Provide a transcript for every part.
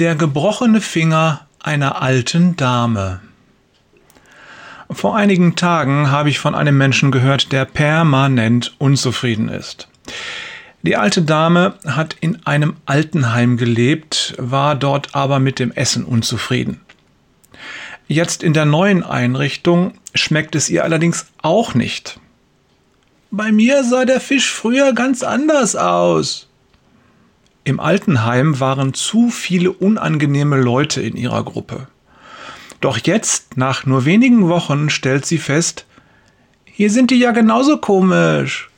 Der gebrochene Finger einer alten Dame. Vor einigen Tagen habe ich von einem Menschen gehört, der permanent unzufrieden ist. Die alte Dame hat in einem Altenheim gelebt, war dort aber mit dem Essen unzufrieden. Jetzt in der neuen Einrichtung schmeckt es ihr allerdings auch nicht. Bei mir sah der Fisch früher ganz anders aus. Im Altenheim waren zu viele unangenehme Leute in ihrer Gruppe. Doch jetzt, nach nur wenigen Wochen, stellt sie fest, hier sind die ja genauso komisch.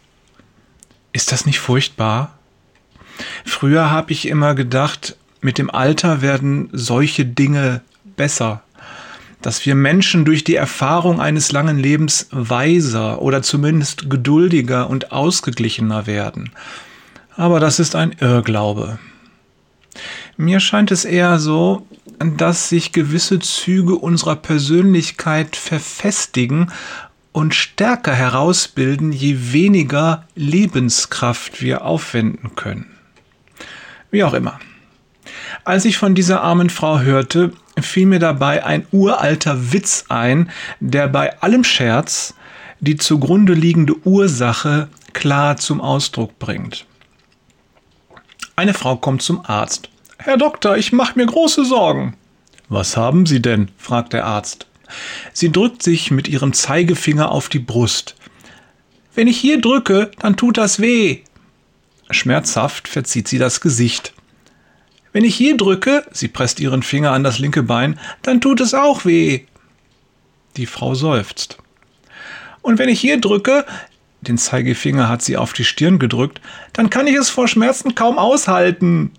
Ist das nicht furchtbar? Früher habe ich immer gedacht, mit dem Alter werden solche Dinge besser dass wir Menschen durch die Erfahrung eines langen Lebens weiser oder zumindest geduldiger und ausgeglichener werden. Aber das ist ein Irrglaube. Mir scheint es eher so, dass sich gewisse Züge unserer Persönlichkeit verfestigen und stärker herausbilden, je weniger Lebenskraft wir aufwenden können. Wie auch immer. Als ich von dieser armen Frau hörte, fiel mir dabei ein uralter Witz ein, der bei allem Scherz die zugrunde liegende Ursache klar zum Ausdruck bringt. Eine Frau kommt zum Arzt. Herr Doktor, ich mache mir große Sorgen. Was haben Sie denn? fragt der Arzt. Sie drückt sich mit ihrem Zeigefinger auf die Brust. Wenn ich hier drücke, dann tut das weh. Schmerzhaft verzieht sie das Gesicht. Wenn ich hier drücke, sie presst ihren Finger an das linke Bein, dann tut es auch weh. Die Frau seufzt. Und wenn ich hier drücke, den Zeigefinger hat sie auf die Stirn gedrückt, dann kann ich es vor Schmerzen kaum aushalten.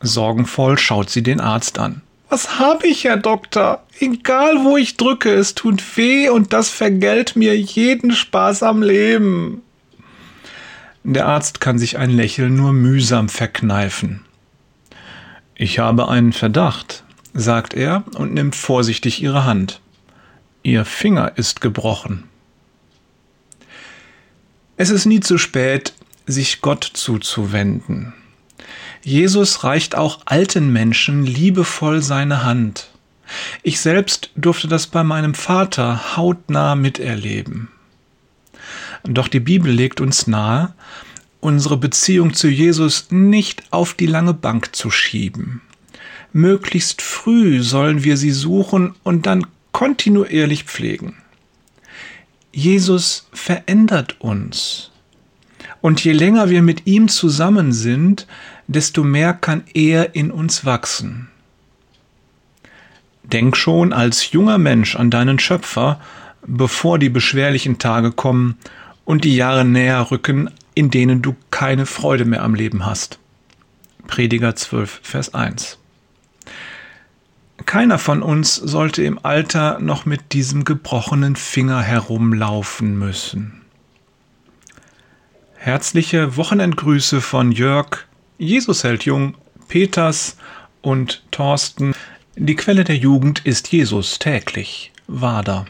Sorgenvoll schaut sie den Arzt an. Was habe ich, Herr Doktor? Egal wo ich drücke, es tut weh und das vergällt mir jeden Spaß am Leben. Der Arzt kann sich ein Lächeln nur mühsam verkneifen. Ich habe einen Verdacht, sagt er und nimmt vorsichtig ihre Hand. Ihr Finger ist gebrochen. Es ist nie zu spät, sich Gott zuzuwenden. Jesus reicht auch alten Menschen liebevoll seine Hand. Ich selbst durfte das bei meinem Vater hautnah miterleben. Doch die Bibel legt uns nahe, unsere Beziehung zu Jesus nicht auf die lange Bank zu schieben. Möglichst früh sollen wir sie suchen und dann kontinuierlich pflegen. Jesus verändert uns. Und je länger wir mit ihm zusammen sind, desto mehr kann er in uns wachsen. Denk schon als junger Mensch an deinen Schöpfer, bevor die beschwerlichen Tage kommen und die Jahre näher rücken, in denen du keine Freude mehr am Leben hast. Prediger 12, Vers 1. Keiner von uns sollte im Alter noch mit diesem gebrochenen Finger herumlaufen müssen. Herzliche Wochenendgrüße von Jörg, Jesus hält jung, Peters und Thorsten. Die Quelle der Jugend ist Jesus täglich. Wader.